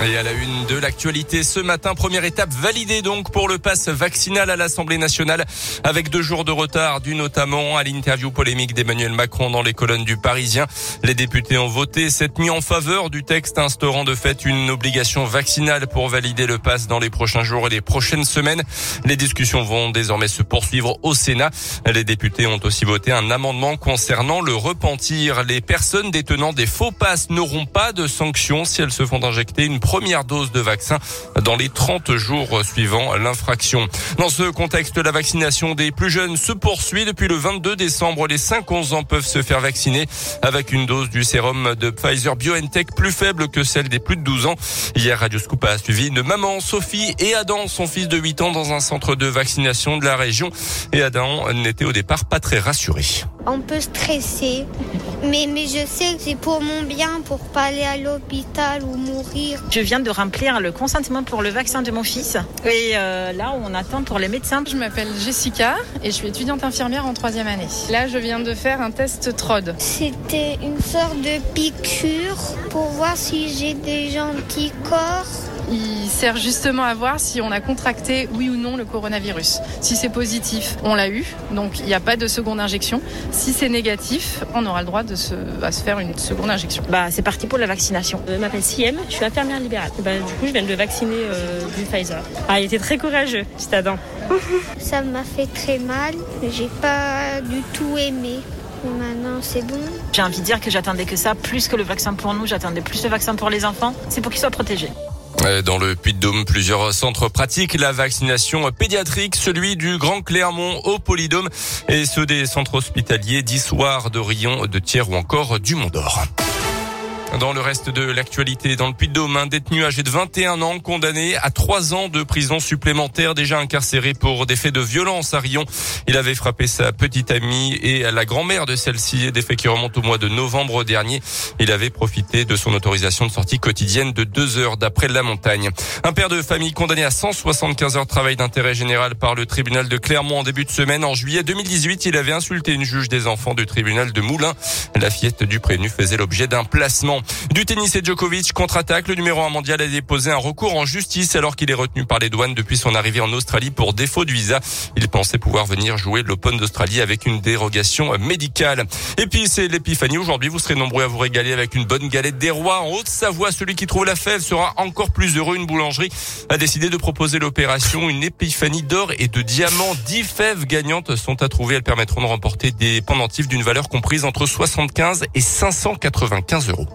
Et à la une de l'actualité ce matin, première étape validée donc pour le pass vaccinal à l'Assemblée nationale avec deux jours de retard dû notamment à l'interview polémique d'Emmanuel Macron dans les colonnes du Parisien. Les députés ont voté cette nuit en faveur du texte instaurant de fait une obligation vaccinale pour valider le pass dans les prochains jours et les prochaines semaines. Les discussions vont désormais se poursuivre au Sénat. Les députés ont aussi voté un amendement concernant le repentir. Les personnes détenant des faux passes n'auront pas de sanctions si elles se font injecter une première dose de vaccin dans les 30 jours suivant l'infraction. Dans ce contexte, la vaccination des plus jeunes se poursuit depuis le 22 décembre. Les 5-11 ans peuvent se faire vacciner avec une dose du sérum de Pfizer BioNTech plus faible que celle des plus de 12 ans. Hier, Radio Scoop a suivi une maman, Sophie et Adam, son fils de 8 ans, dans un centre de vaccination de la région. Et Adam n'était au départ pas très rassuré. Un peu stressé, mais, mais je sais que c'est pour mon bien, pour pas aller à l'hôpital ou mourir. Je viens de remplir le consentement pour le vaccin de mon fils. Et euh, là, on attend pour les médecins. Je m'appelle Jessica et je suis étudiante infirmière en troisième année. Là, je viens de faire un test TROD. C'était une sorte de piqûre pour voir si j'ai des anticorps. Il sert justement à voir si on a contracté, oui ou non, le coronavirus. Si c'est positif, on l'a eu, donc il n'y a pas de seconde injection. Si c'est négatif, on aura le droit de se, à se faire une seconde injection. Bah, c'est parti pour la vaccination. Je m'appelle Siem, je suis infirmière libérale. Bah, du coup, je viens de le vacciner euh, du Pfizer. Ah, il était très courageux, cet Adam. Ça m'a fait très mal, j'ai pas du tout aimé. Maintenant, c'est bon. J'ai envie de dire que j'attendais que ça, plus que le vaccin pour nous, j'attendais plus le vaccin pour les enfants. C'est pour qu'ils soient protégés. Dans le Puy-de-Dôme, plusieurs centres pratiquent la vaccination pédiatrique, celui du Grand Clermont au Polydôme et ceux des centres hospitaliers d'Issoire, de Rion, de Thiers ou encore du Mont-d'Or. Dans le reste de l'actualité, dans le Puy-de-Dôme, un détenu âgé de 21 ans condamné à trois ans de prison supplémentaire, déjà incarcéré pour des faits de violence à Rion. Il avait frappé sa petite amie et la grand-mère de celle-ci, des faits qui remontent au mois de novembre dernier. Il avait profité de son autorisation de sortie quotidienne de deux heures d'après la montagne. Un père de famille condamné à 175 heures de travail d'intérêt général par le tribunal de Clermont en début de semaine. En juillet 2018, il avait insulté une juge des enfants du tribunal de Moulins. La fillette du prévenu faisait l'objet d'un placement. Du tennis et Djokovic contre-attaque. Le numéro 1 mondial a déposé un recours en justice alors qu'il est retenu par les douanes depuis son arrivée en Australie pour défaut de visa. Il pensait pouvoir venir jouer l'Open d'Australie avec une dérogation médicale. Et puis c'est l'épiphanie. Aujourd'hui, vous serez nombreux à vous régaler avec une bonne galette des rois en Haute-Savoie. Celui qui trouve la fève sera encore plus heureux. Une boulangerie a décidé de proposer l'opération une épiphanie d'or et de diamants. 10 fèves gagnantes sont à trouver. Elles permettront de remporter des pendentifs d'une valeur comprise entre 75 et 595 euros.